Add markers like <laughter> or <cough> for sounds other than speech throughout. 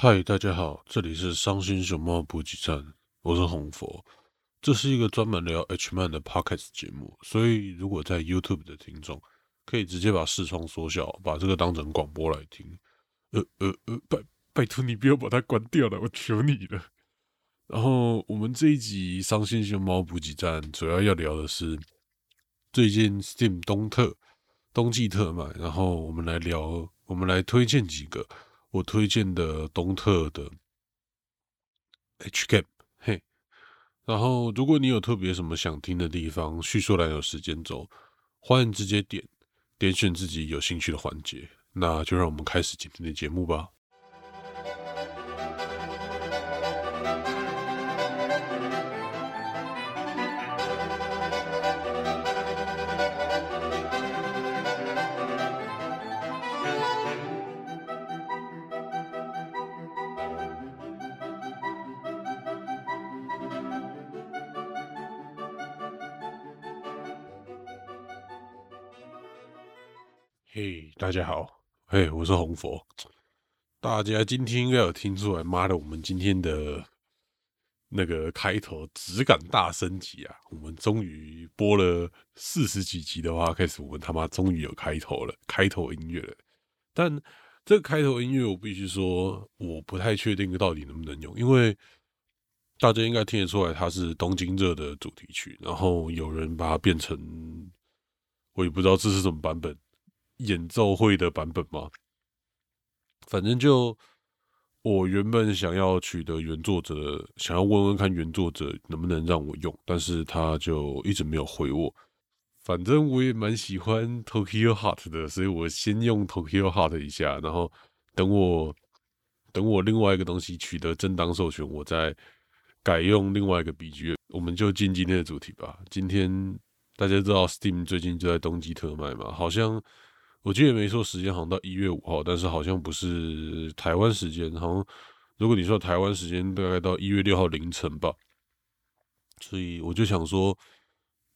嗨，大家好，这里是伤心熊猫补给站，我是红佛。这是一个专门聊 H man 的 podcast 节目，所以如果在 YouTube 的听众，可以直接把视窗缩小，把这个当成广播来听。呃呃呃，拜拜托你不要把它关掉了，我求你了。然后我们这一集伤心熊猫补给站主要要聊的是最近 Steam 冬特冬季特卖，然后我们来聊，我们来推荐几个我推荐的东特的 HGap 嘿。然后如果你有特别什么想听的地方，叙述栏有时间轴，欢迎直接点点选自己有兴趣的环节。那就让我们开始今天的节目吧。嘿，大家好，嘿，我是红佛。大家今天应该有听出来，妈的，我们今天的那个开头质感大升级啊！我们终于播了四十几集的话，开始我们他妈终于有开头了，开头音乐了。但这个开头音乐，我必须说，我不太确定到底能不能用，因为大家应该听得出来，它是东京热的主题曲，然后有人把它变成，我也不知道这是什么版本。演奏会的版本吗？反正就我原本想要取得原作者，想要问问看原作者能不能让我用，但是他就一直没有回我。反正我也蛮喜欢 Tokyo Heart 的，所以我先用 Tokyo Heart 一下，然后等我等我另外一个东西取得正当授权，我再改用另外一个 BGM。我们就进今天的主题吧。今天大家知道 Steam 最近就在冬季特卖嘛，好像。我记得没错，时间好像到一月五号，但是好像不是台湾时间，好像如果你说台湾时间，大概到一月六号凌晨吧。所以我就想说，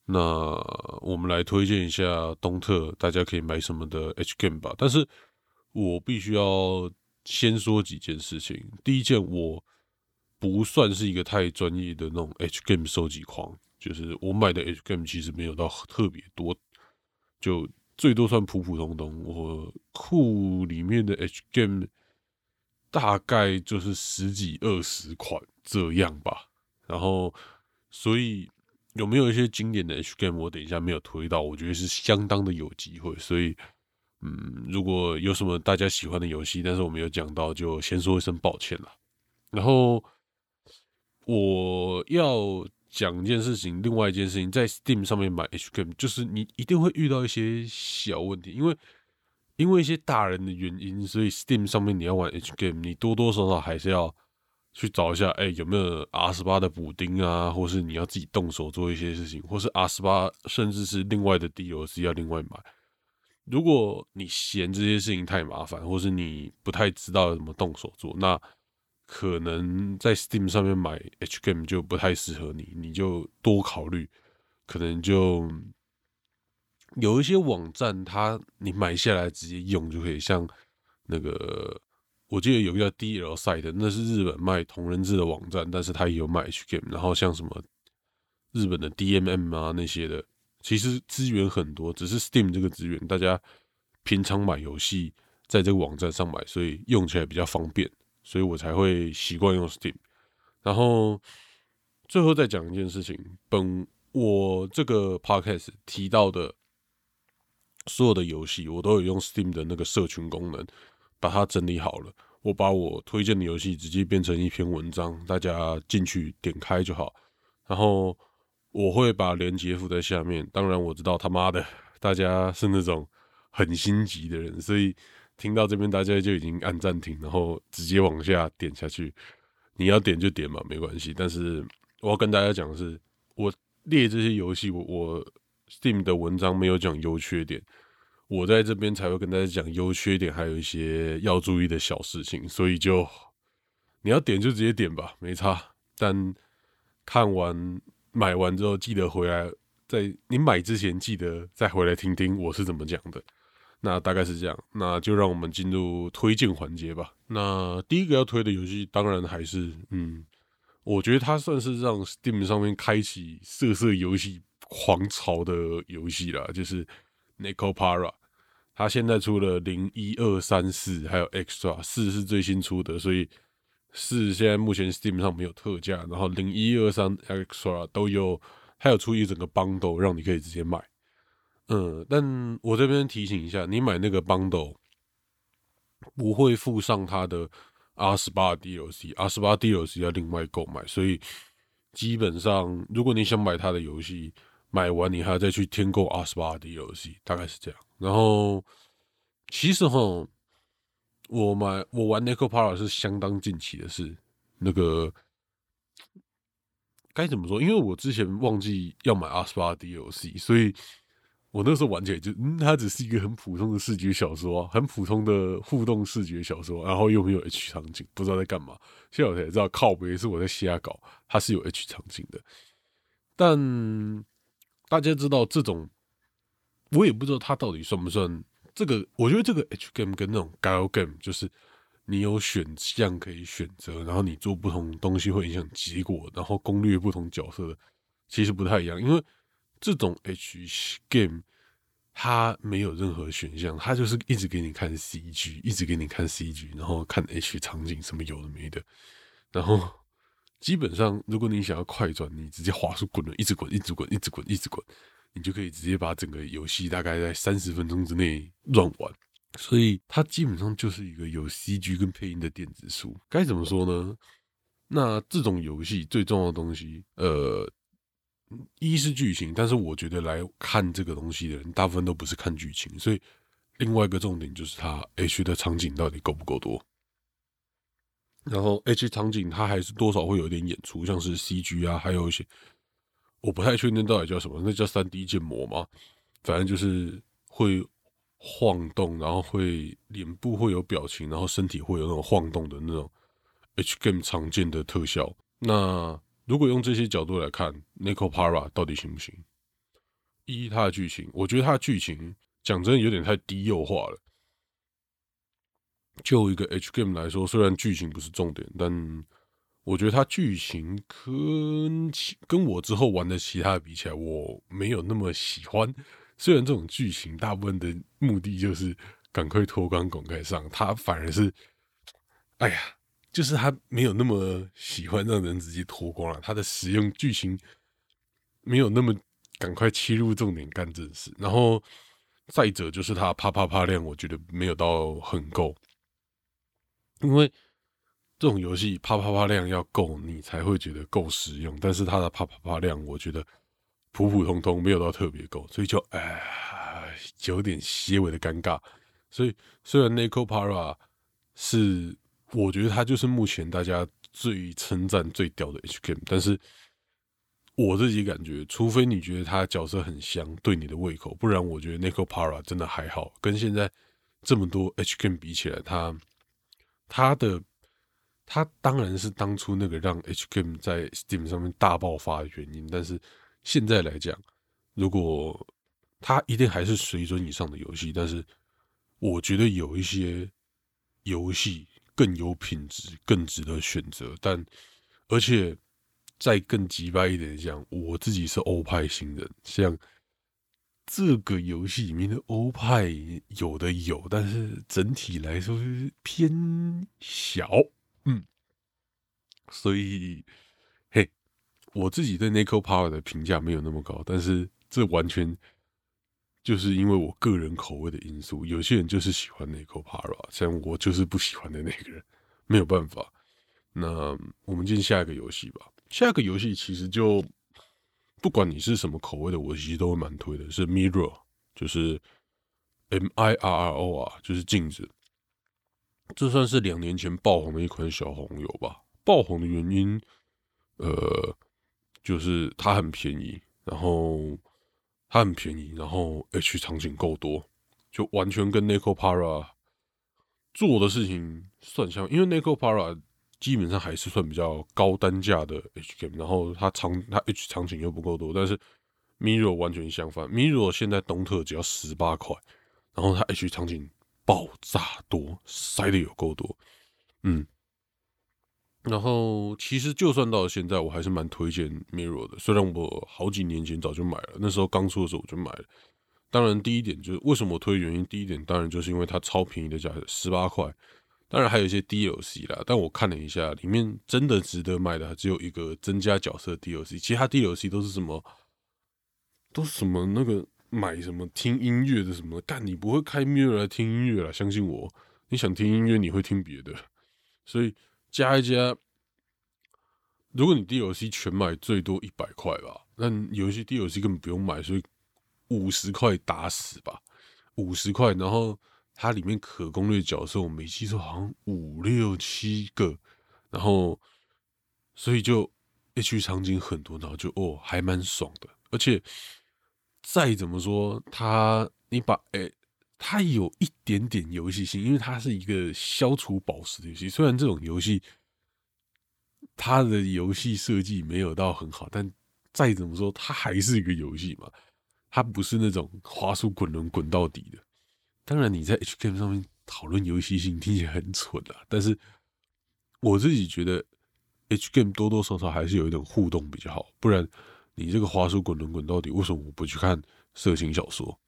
那我们来推荐一下东特，大家可以买什么的 H game 吧。但是我必须要先说几件事情。第一件，我不算是一个太专业的那种 H game 收集狂，就是我买的 H game 其实没有到特别多，就。最多算普普通通，我库里面的 H game 大概就是十几二十款这样吧。然后，所以有没有一些经典的 H game，我等一下没有推到，我觉得是相当的有机会。所以，嗯，如果有什么大家喜欢的游戏，但是我没有讲到，就先说一声抱歉了。然后，我要。讲一件事情，另外一件事情，在 Steam 上面买 H game，就是你一定会遇到一些小问题，因为因为一些大人的原因，所以 Steam 上面你要玩 H game，你多多少少还是要去找一下，哎，有没有 R 十八的补丁啊，或是你要自己动手做一些事情，或是 R 十八甚至是另外的 DLC 要另外买。如果你嫌这些事情太麻烦，或是你不太知道怎么动手做，那可能在 Steam 上面买 H game 就不太适合你，你就多考虑。可能就有一些网站，它你买下来直接用就可以，像那个我记得有个叫 DL Site，那是日本卖同人志的网站，但是它也有卖 H game。然后像什么日本的 DMM 啊那些的，其实资源很多，只是 Steam 这个资源，大家平常买游戏在这个网站上买，所以用起来比较方便。所以我才会习惯用 Steam，然后最后再讲一件事情，本我这个 Podcast 提到的所有的游戏，我都有用 Steam 的那个社群功能把它整理好了。我把我推荐的游戏直接变成一篇文章，大家进去点开就好。然后我会把链接附在下面。当然我知道他妈的大家是那种很心急的人，所以。听到这边，大家就已经按暂停，然后直接往下点下去。你要点就点嘛，没关系。但是我要跟大家讲的是，我列这些游戏，我我 Steam 的文章没有讲优缺点，我在这边才会跟大家讲优缺点，还有一些要注意的小事情。所以就你要点就直接点吧，没差。但看完买完之后，记得回来，在你买之前记得再回来听听我是怎么讲的。那大概是这样，那就让我们进入推荐环节吧。那第一个要推的游戏，当然还是，嗯，我觉得它算是让 Steam 上面开启色色游戏狂潮的游戏啦，就是 Nico Para。它现在出了零一二三四，还有 Extra 四是最新出的，所以四现在目前 Steam 上没有特价，然后零一二三 Extra 都有，还有出一整个 bundle 让你可以直接买。嗯，但我这边提醒一下，你买那个 bundle 不会附上它的 R 十八 DLC，R 十八 DLC 要另外购买，所以基本上如果你想买它的游戏，买完你还要再去添购 R 十八 DLC，大概是这样。然后其实哈，我买我玩 Necopara 是相当近期的事，那个该怎么说？因为我之前忘记要买 R 十八 DLC，所以。我那时候玩起来就，嗯，它只是一个很普通的视觉小说，很普通的互动视觉小说，然后又没有 H 场景，不知道在干嘛。现在我才知道，靠别是我在瞎搞，它是有 H 场景的。但大家知道这种，我也不知道它到底算不算这个。我觉得这个 H game 跟那种 Gal game，就是你有选项可以选择，然后你做不同东西会影响结果，然后攻略不同角色的，其实不太一样，因为。这种 H game，它没有任何选项，它就是一直给你看 CG，一直给你看 CG，然后看 H 场景什么有的没的，然后基本上如果你想要快转，你直接滑速滚了，一直滚，一直滚，一直滚，一直滚，你就可以直接把整个游戏大概在三十分钟之内乱完。所以它基本上就是一个有 CG 跟配音的电子书。该怎么说呢？那这种游戏最重要的东西，呃。一是剧情，但是我觉得来看这个东西的人，大部分都不是看剧情，所以另外一个重点就是它 H 的场景到底够不够多。然后 H 场景它还是多少会有一点演出，像是 CG 啊，还有一些我不太确定到底叫什么，那叫三 D 建模吗？反正就是会晃动，然后会脸部会有表情，然后身体会有那种晃动的那种 H game 常见的特效。那如果用这些角度来看，Nico Para 到底行不行？一，它的剧情，我觉得它的剧情讲真的有点太低幼化了。就一个 H game 来说，虽然剧情不是重点，但我觉得它剧情跟跟我之后玩的其他比起来，我没有那么喜欢。虽然这种剧情大部分的目的就是赶快脱光滚开上，它反而是，哎呀。就是他没有那么喜欢让人直接脱光了，他的使用剧情没有那么赶快切入重点干正事，然后再者就是他啪啪啪量，我觉得没有到很够，因为这种游戏啪啪啪量要够，你才会觉得够实用，但是他的啪啪啪量我觉得普普通通，没有到特别够，所以就哎有点些微的尴尬。所以虽然 Nico Para 是。我觉得他就是目前大家最称赞最屌的 H game，但是我自己感觉，除非你觉得他角色很香，对你的胃口，不然我觉得 Nico Para 真的还好。跟现在这么多 H game 比起来，他他的他当然是当初那个让 H game 在 Steam 上面大爆发的原因，但是现在来讲，如果他一定还是水准以上的游戏，但是我觉得有一些游戏。更有品质，更值得选择。但而且再更直白一点讲，我自己是欧派新人，像这个游戏里面的欧派有的有，但是整体来说是偏小。嗯，所以嘿，我自己对 Nico Power 的评价没有那么高，但是这完全。就是因为我个人口味的因素，有些人就是喜欢 Nico Para，像我就是不喜欢的那个人，没有办法。那我们进下一个游戏吧。下一个游戏其实就不管你是什么口味的，我其实都会蛮推的，是 Mirror，就是 M I R R O 啊，就是镜子。这算是两年前爆红的一款小红油吧。爆红的原因，呃，就是它很便宜，然后。它很便宜，然后 H 场景够多，就完全跟 Nico Para 做的事情算像，因为 Nico Para 基本上还是算比较高单价的 H game，然后它场它 H 场景又不够多，但是 Mirror 完全相反，Mirror 现在东特只要十八块，然后它 H 场景爆炸多，塞的有够多，嗯。然后其实就算到现在，我还是蛮推荐 Mirror 的。虽然我好几年前早就买了，那时候刚出的时候我就买了。当然，第一点就是为什么我推原因，第一点当然就是因为它超便宜的价格，十八块。当然还有一些 DLC 啦，但我看了一下，里面真的值得买的只有一个增加角色 DLC，其他 DLC 都是什么，都是什么那个买什么听音乐的什么，但你不会开 Mirror 来听音乐啦，相信我，你想听音乐你会听别的，所以。加一加，如果你 DLC 全买最多一百块吧，那有一些 DLC 根本不用买，所以五十块打死吧，五十块。然后它里面可攻略角色，我没记错好像五六七个，然后所以就 H 场景很多，然后就哦还蛮爽的。而且再怎么说，它你把诶。它有一点点游戏性，因为它是一个消除宝石的游戏。虽然这种游戏它的游戏设计没有到很好，但再怎么说，它还是一个游戏嘛。它不是那种滑鼠滚轮滚到底的。当然，你在 HGM 上面讨论游戏性听起来很蠢啊，但是我自己觉得 H Game 多多少少还是有一点互动比较好。不然，你这个滑鼠滚轮滚到底，为什么我不去看色情小说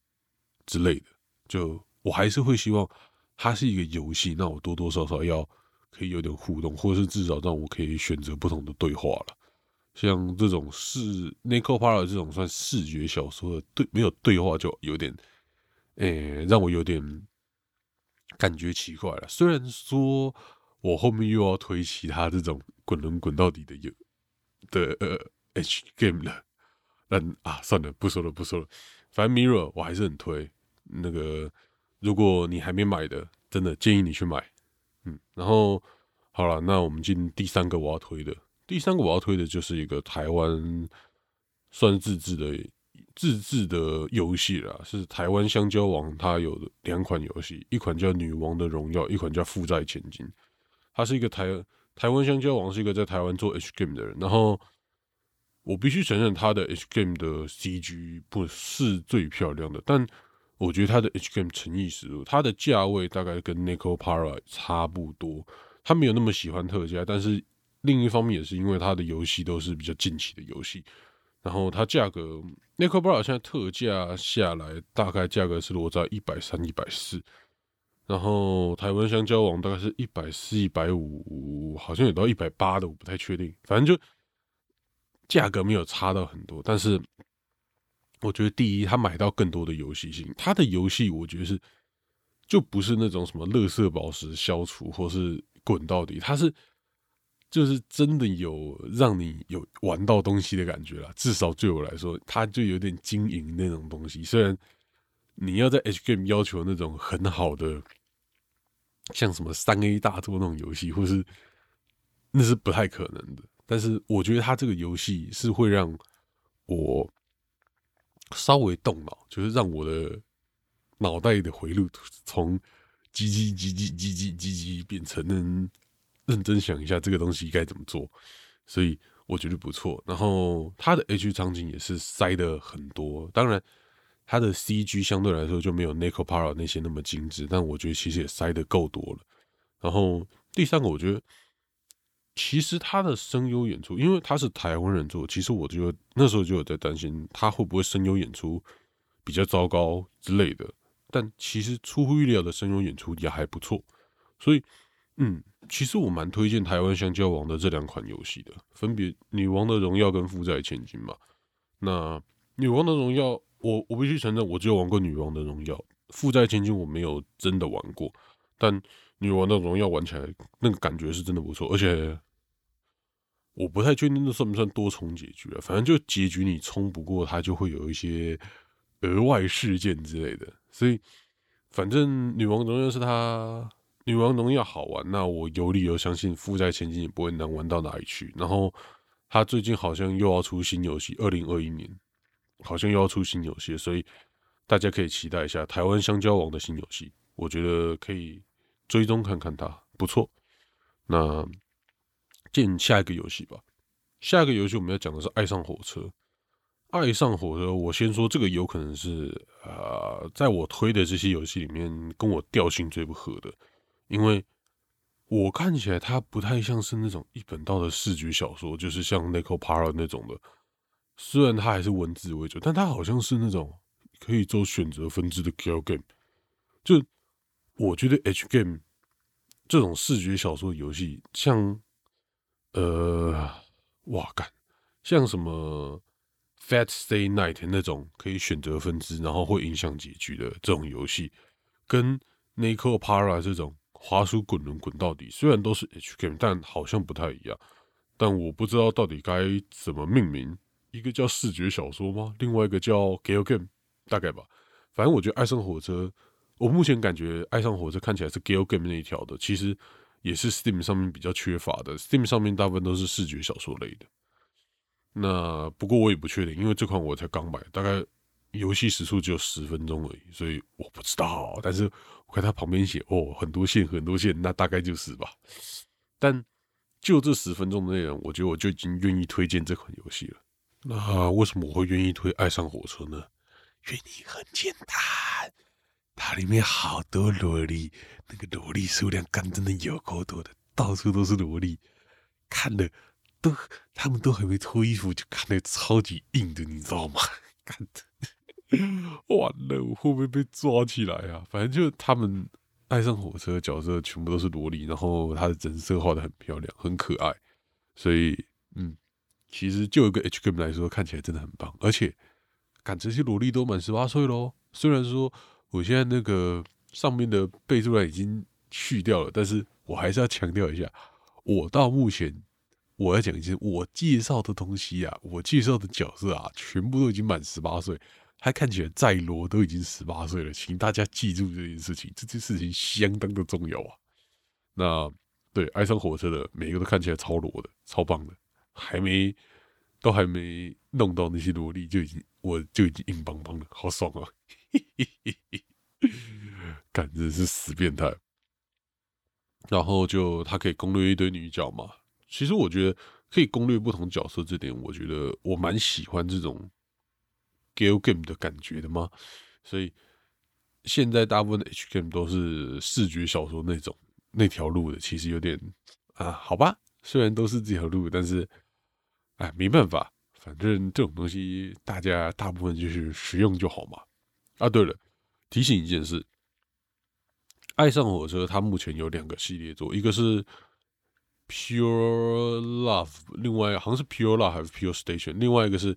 之类的？就我还是会希望它是一个游戏，那我多多少少要可以有点互动，或者是至少让我可以选择不同的对话了。像这种视 n i c o p a r 这种算视觉小说的对没有对话就有点，诶，让我有点感觉奇怪了。虽然说我后面又要推其他这种滚轮滚到底的游的呃 H game 了，但啊算了，不说了不说了，反正 Mirror 我还是很推。那个，如果你还没买的，真的建议你去买。嗯，然后好了，那我们进第三个我要推的。第三个我要推的就是一个台湾算自制的自制的游戏啦，是台湾香蕉王它有两款游戏，一款叫《女王的荣耀》，一款叫《负债千金》。它是一个台台湾香蕉王是一个在台湾做 H game 的人，然后我必须承认他的 H game 的 CG 不是最漂亮的，但我觉得它的 HQM 诚意十足，它的价位大概跟 Nico Para 差不多。他没有那么喜欢特价，但是另一方面也是因为它的游戏都是比较近期的游戏。然后它价格 Nico Para 现在特价下来，大概价格是落在一百三、一百四。然后台湾香蕉王大概是一百四、一百五，好像有到一百八的，我不太确定。反正就价格没有差到很多，但是。我觉得第一，他买到更多的游戏性，他的游戏我觉得是就不是那种什么乐色宝石消除或是滚到底，他是就是真的有让你有玩到东西的感觉啦。至少对我来说，他就有点经营那种东西。虽然你要在 H game 要求那种很好的，像什么三 A 大作那种游戏，或是那是不太可能的。但是我觉得他这个游戏是会让我。稍微动脑，就是让我的脑袋的回路从叽叽叽叽叽叽叽叽变成能认真想一下这个东西该怎么做，所以我觉得不错。然后它的 H 场景也是塞的很多，当然它的 CG 相对来说就没有 Nico Para 那些那么精致，但我觉得其实也塞的够多了。然后第三个，我觉得。其实他的声优演出，因为他是台湾人做，其实我就那时候就有在担心他会不会声优演出比较糟糕之类的。但其实出乎意料的声优演出也还不错，所以嗯，其实我蛮推荐台湾香蕉王的这两款游戏的，分别《女王的荣耀》跟《负债千金》嘛。那《女王的荣耀》，我我必须承认，我只有玩过《女王的荣耀》，《负债千金》我没有真的玩过，但。女王的荣耀玩起来那个感觉是真的不错，而且我不太确定那算不算多重结局啊？反正就结局你冲不过它，就会有一些额外事件之类的。所以反正女王荣耀是它，女王荣耀好玩，那我有理由相信负债前进也不会难玩到哪里去。然后他最近好像又要出新游戏，二零二一年好像又要出新游戏，所以大家可以期待一下台湾香蕉王的新游戏，我觉得可以。追踪看看它不错，那进下一个游戏吧。下一个游戏我们要讲的是《爱上火车》。《爱上火车，我先说这个有可能是呃，在我推的这些游戏里面跟我调性最不合的，因为我看起来它不太像是那种一本道的视觉小说，就是像《n i c o Para》那种的。虽然它还是文字为主，但它好像是那种可以做选择分支的 Gal Game。就我觉得 H Game 这种视觉小说游戏，像呃，哇干，像什么？Fat Stay Night 那种可以选择分支，然后会影响结局的这种游戏，跟 n i c o Para 这种滑鼠滚轮滚到底，虽然都是 H game，但好像不太一样。但我不知道到底该怎么命名，一个叫视觉小说吗？另外一个叫 Gal Game，大概吧。反正我觉得爱上火车，我目前感觉爱上火车看起来是 Gal Game 那一条的，其实也是 Steam 上面比较缺乏的。Steam 上面大部分都是视觉小说类的。那不过我也不确定，因为这款我才刚买，大概游戏时速只有十分钟而已，所以我不知道。但是我看它旁边写哦，很多线，很多线，那大概就是吧。但就这十分钟的内容，我觉得我就已经愿意推荐这款游戏了。那为什么我会愿意推《爱上火车》呢？原因很简单，它里面好多萝莉，那个萝莉数量干真的有够多的，到处都是萝莉，看的。都他们都还没脱衣服，就看的超级硬的，你知道吗？<laughs> 看的，完了，我会不会被抓起来啊？反正就他们爱上火车角色全部都是萝莉，然后他的人设画的很漂亮，很可爱，所以嗯，其实就一个 H M 来说，看起来真的很棒。而且，赶这些萝莉都满十八岁喽。虽然说我现在那个上面的备注栏已经去掉了，但是我还是要强调一下，我到目前。我要讲一些我介绍的东西啊，我介绍的角色啊，全部都已经满十八岁，他看起来再罗都已经十八岁了，请大家记住这件事情，这件事情相当的重要啊。那对爱上火车的每一个都看起来超罗的，超棒的，还没都还没弄到那些萝莉，就已经我就已经硬邦邦了，好爽啊！<laughs> 感觉是死变态。然后就他可以攻略一堆女角嘛。其实我觉得可以攻略不同角色，这点我觉得我蛮喜欢这种 gal game 的感觉的嘛。所以现在大部分的 H game 都是视觉小说那种那条路的，其实有点啊，好吧。虽然都是这条路，但是哎，没办法，反正这种东西大家大部分就是实用就好嘛。啊，对了，提醒一件事，爱上火车它目前有两个系列作，一个是。Pure Love，另外好像是 Pure Love 还是 Pure Station，另外一个是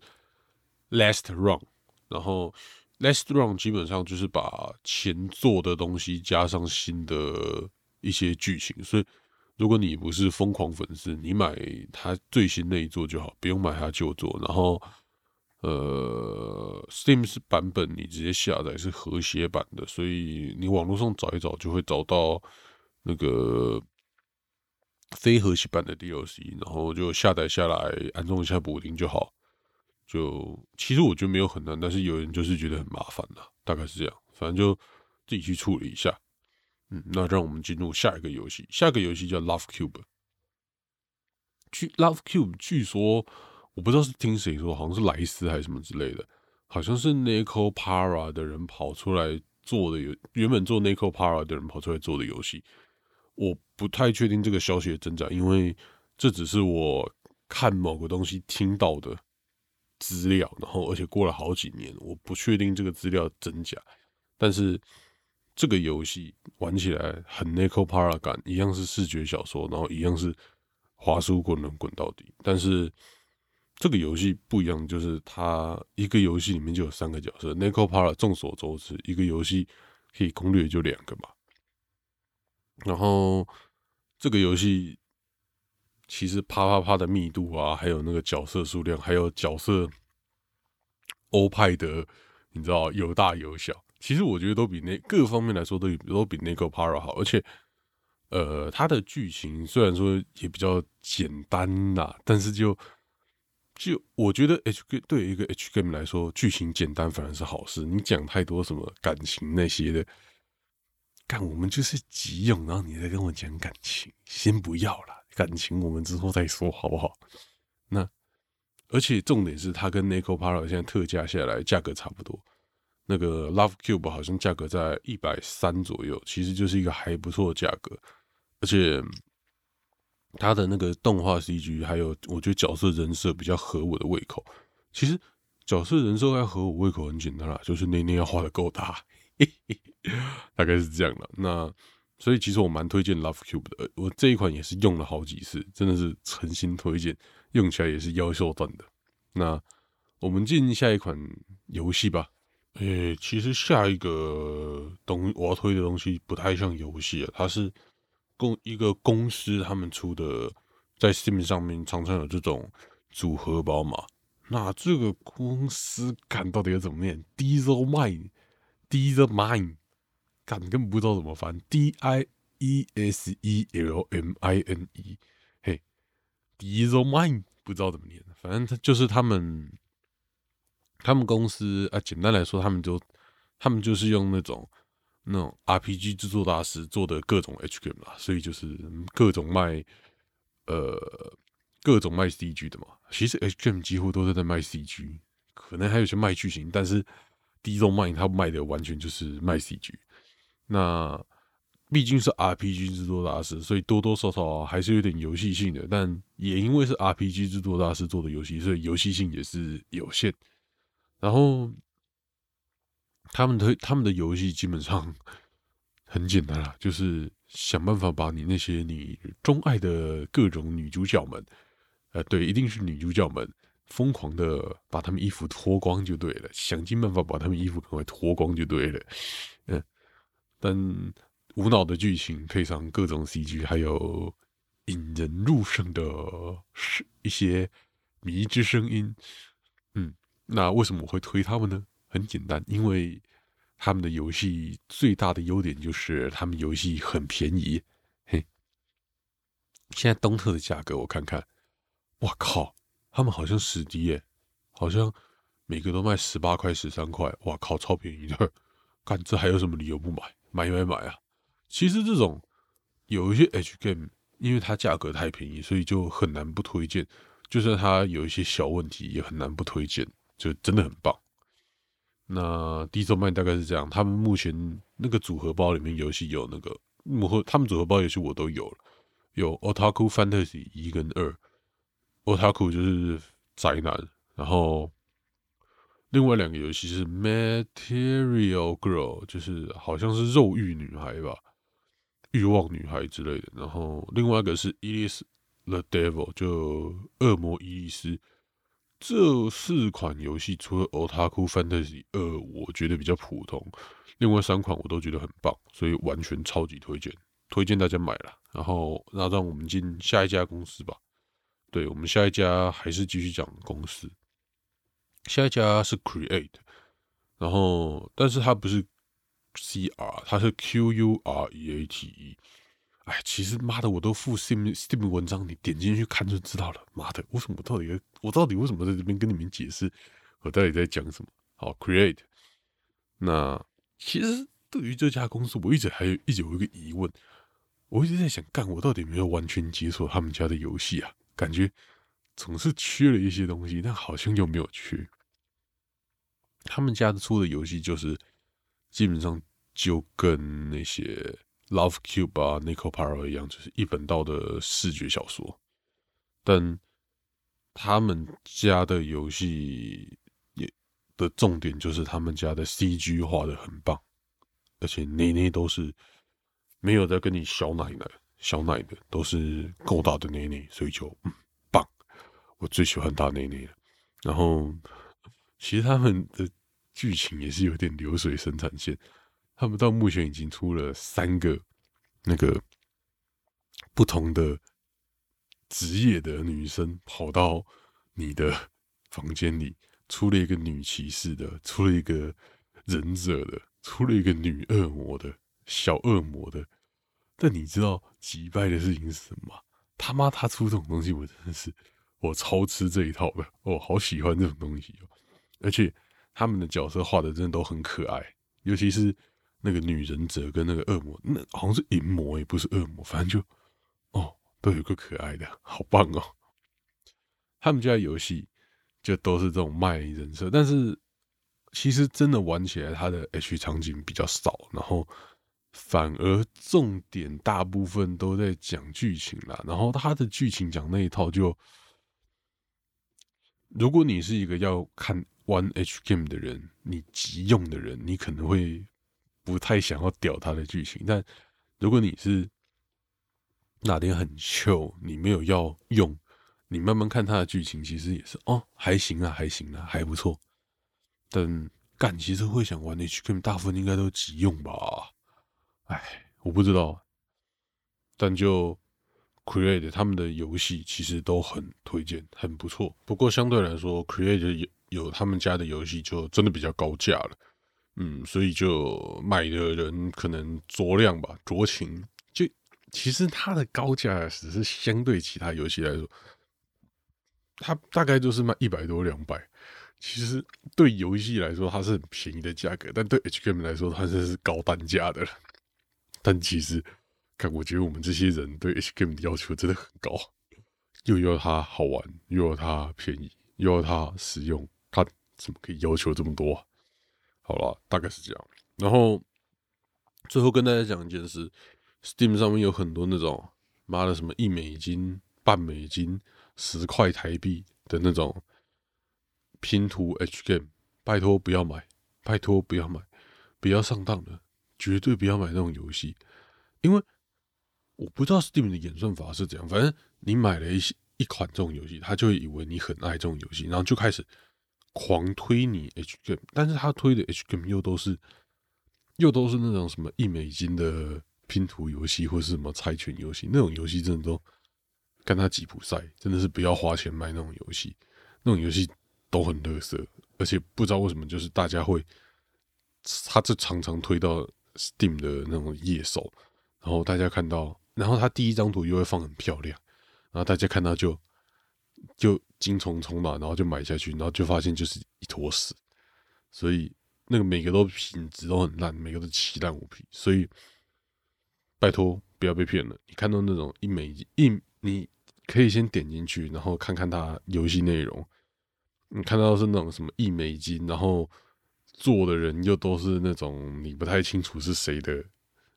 Last Run，然后 Last Run 基本上就是把前作的东西加上新的一些剧情，所以如果你不是疯狂粉丝，你买它最新那一座就好，不用买它旧作。然后呃，Steam 是版本你直接下载是和谐版的，所以你网络上找一找就会找到那个。非和谐版的 DLC，然后就下载下来安装一下补丁就好。就其实我觉得没有很难，但是有人就是觉得很麻烦了，大概是这样。反正就自己去处理一下。嗯，那让我们进入下一个游戏。下一个游戏叫 Love Cube。据 Love Cube，据说我不知道是听谁说，好像是莱斯还是什么之类的，好像是 Nico Para 的人跑出来做的，有原本做 Nico Para 的人跑出来做的游戏。我不太确定这个消息的真假，因为这只是我看某个东西听到的资料，然后而且过了好几年，我不确定这个资料真假。但是这个游戏玩起来很 Nico Para 感，一样是视觉小说，然后一样是滑鼠滚轮滚到底。但是这个游戏不一样，就是它一个游戏里面就有三个角色。Nico Para 众所周知，一个游戏可以攻略就两个嘛。然后这个游戏其实啪啪啪的密度啊，还有那个角色数量，还有角色欧派的，你知道有大有小。其实我觉得都比那各方面来说都都比那个 Para 好。而且，呃，它的剧情虽然说也比较简单呐，但是就就我觉得 H G 对一个 H G M 来说，剧情简单反而是好事。你讲太多什么感情那些的。干，我们就是急用，然后你再跟我讲感情，先不要了，感情我们之后再说，好不好？那而且重点是它跟 Nico Para 现在特价下来价格差不多。那个 Love Cube 好像价格在一百三左右，其实就是一个还不错的价格，而且它的那个动画 CG 还有我觉得角色人设比较合我的胃口。其实角色人设要合我胃口很简单啦，就是那那要画的够大，<laughs> 大概是这样的。那所以其实我蛮推荐 Love Cube 的，我这一款也是用了好几次，真的是诚心推荐，用起来也是腰瘦断的。那我们进下一款游戏吧。诶，其实下一个东我要推的东西不太像游戏啊，它是公一个公司他们出的，在 Steam 上面常常有这种组合包嘛。那这个公司看到底要怎么念？Diesel Mine，Diesel Mine，看根本不知道怎么翻，D I E S E L M I N E，嘿，Diesel Mine 不知道怎么念，反正他就是他们。他们公司啊，简单来说，他们就他们就是用那种那种 RPG 制作大师做的各种 H game 啦，所以就是各种卖呃各种卖 CG 的嘛。其实 H game 几乎都是在卖 CG，可能还有些卖剧情，但是第一种卖他卖的完全就是卖 CG。那毕竟是 RPG 制作大师，所以多多少少还是有点游戏性的。但也因为是 RPG 制作大师做的游戏，所以游戏性也是有限。然后，他们的他们的游戏基本上很简单啦，<laughs> 就是想办法把你那些你钟爱的各种女主角们，呃，对，一定是女主角们，疯狂的把她们衣服脱光就对了，想尽办法把她们衣服赶快脱光就对了，嗯，但无脑的剧情配上各种 CG，还有引人入胜的是一些迷之声音，嗯。那为什么我会推他们呢？很简单，因为他们的游戏最大的优点就是他们游戏很便宜。嘿，现在东特的价格我看看，哇靠，他们好像史迪耶，好像每个都卖十八块、十三块，哇靠，超便宜的！看这还有什么理由不买？买买买啊！其实这种有一些 H game，因为它价格太便宜，所以就很难不推荐。就算它有一些小问题，也很难不推荐。就真的很棒。那第一周卖大概是这样，他们目前那个组合包里面游戏有那个幕后，他们组合包游戏我都有了，有 Otaku Fantasy 一跟二，Otaku 就是宅男，然后另外两个游戏是 Material Girl，就是好像是肉欲女孩吧，欲望女孩之类的，然后另外一个是 Elis the Devil，就恶魔伊丽丝。这四款游戏除了《Otaku Fantasy 二》我觉得比较普通，另外三款我都觉得很棒，所以完全超级推荐，推荐大家买了。然后，那让我们进下一家公司吧。对我们下一家还是继续讲公司，下一家是 Create，然后但是它不是 C R，它是 Q U R E A T E。哎，其实妈的，我都附 Steam Steam 文章，你点进去看就知道了。妈的，为什么到底我到底为什么在这边跟你们解释我到底在讲什么？好，Create。那其实对于这家公司，我一直还一直有一个疑问，我一直在想，干我到底没有完全解锁他们家的游戏啊？感觉总是缺了一些东西，但好像又没有缺。他们家出的游戏就是基本上就跟那些。Love Cube 啊，Nico Paro 一样，就是一本道的视觉小说。但他们家的游戏也的重点就是他们家的 CG 画的很棒，而且内内都是没有在跟你小奶奶、小奶的，都是够大的内内，所以就嗯棒。我最喜欢大内内了。然后其实他们的剧情也是有点流水生产线。他们到目前已经出了三个那个不同的职业的女生跑到你的房间里，出了一个女骑士的，出了一个忍者的，出了一个女恶魔的小恶魔的。但你知道击败的事情是什么？他妈，他出这种东西，我真的是我超吃这一套的，我好喜欢这种东西哦！而且他们的角色画的真的都很可爱，尤其是。那个女忍者跟那个恶魔，那好像是淫魔，也不是恶魔，反正就哦，都有个可爱的，好棒哦！他们家游戏就都是这种卖人设，但是其实真的玩起来，它的 H 场景比较少，然后反而重点大部分都在讲剧情啦。然后它的剧情讲那一套，就如果你是一个要看玩 H game 的人，你急用的人，你可能会不太想要屌他的剧情。但如果你是哪天很糗，你没有要用。你慢慢看他的剧情，其实也是哦，还行啊，还行啊，还不错。但干，其实会想玩 H game，大部分应该都急用吧？哎，我不知道。但就 Create 他们的游戏，其实都很推荐，很不错。不过相对来说，Create 有有他们家的游戏，就真的比较高价了。嗯，所以就买的人可能酌量吧，酌情。就其实它的高价只是相对其他游戏来说。它大概就是卖一百多两百，其实对游戏来说它是很便宜的价格，但对 H game 来说它这是高单价的了。<laughs> 但其实，看我觉得我们这些人对 H game 的要求真的很高，又要它好玩，又要它便宜，又要它实用，它怎么可以要求这么多？好了，大概是这样。然后最后跟大家讲一件事，Steam 上面有很多那种妈的什么一美金、半美金。十块台币的那种拼图 H game，拜托不要买，拜托不要买，不要上当了，绝对不要买那种游戏，因为我不知道 Steam 的演算法是怎样，反正你买了一些一款这种游戏，他就以为你很爱这种游戏，然后就开始狂推你 HGM 但是他推的 HGM 又都是又都是那种什么一美金的拼图游戏，或是什么猜拳游戏，那种游戏真的都。跟他吉普赛真的是不要花钱买那种游戏，那种游戏都很乐色，而且不知道为什么，就是大家会，他这常常推到 Steam 的那种页手，然后大家看到，然后他第一张图又会放很漂亮，然后大家看到就就金虫充脑，然后就买下去，然后就发现就是一坨屎，所以那个每个都品质都很烂，每个都奇烂无比，所以拜托不要被骗了，你看到那种一美一你。可以先点进去，然后看看它游戏内容。你看到是那种什么一美金，然后做的人又都是那种你不太清楚是谁的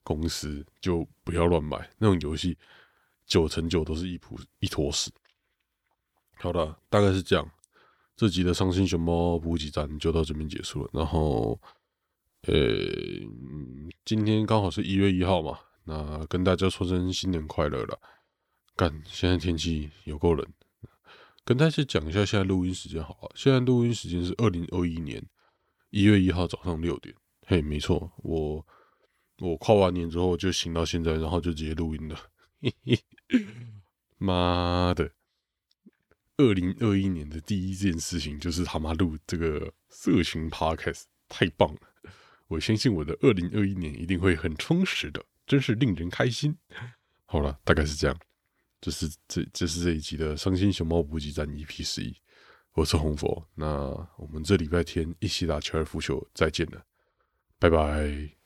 公司，就不要乱买那种游戏，九成九都是一坨一坨屎。好的，大概是这样。这集的伤心熊猫补给站就到这边结束了。然后，呃，今天刚好是一月一号嘛，那跟大家说声新年快乐了。干，现在天气有够冷，跟大家讲一下现在录音时间好了。现在录音时间是二零二一年一月一号早上六点。嘿，没错，我我跨完年之后就醒到现在，然后就直接录音了。嘿 <laughs> 嘿妈的，二零二一年的第一件事情就是他妈录这个色情 podcast，太棒了！我相信我的二零二一年一定会很充实的，真是令人开心。好了，大概是这样。这是这这是这一集的伤心熊猫补给站 EP 十一，我是红佛，那我们这礼拜天一起打高尔夫球，再见了，拜拜。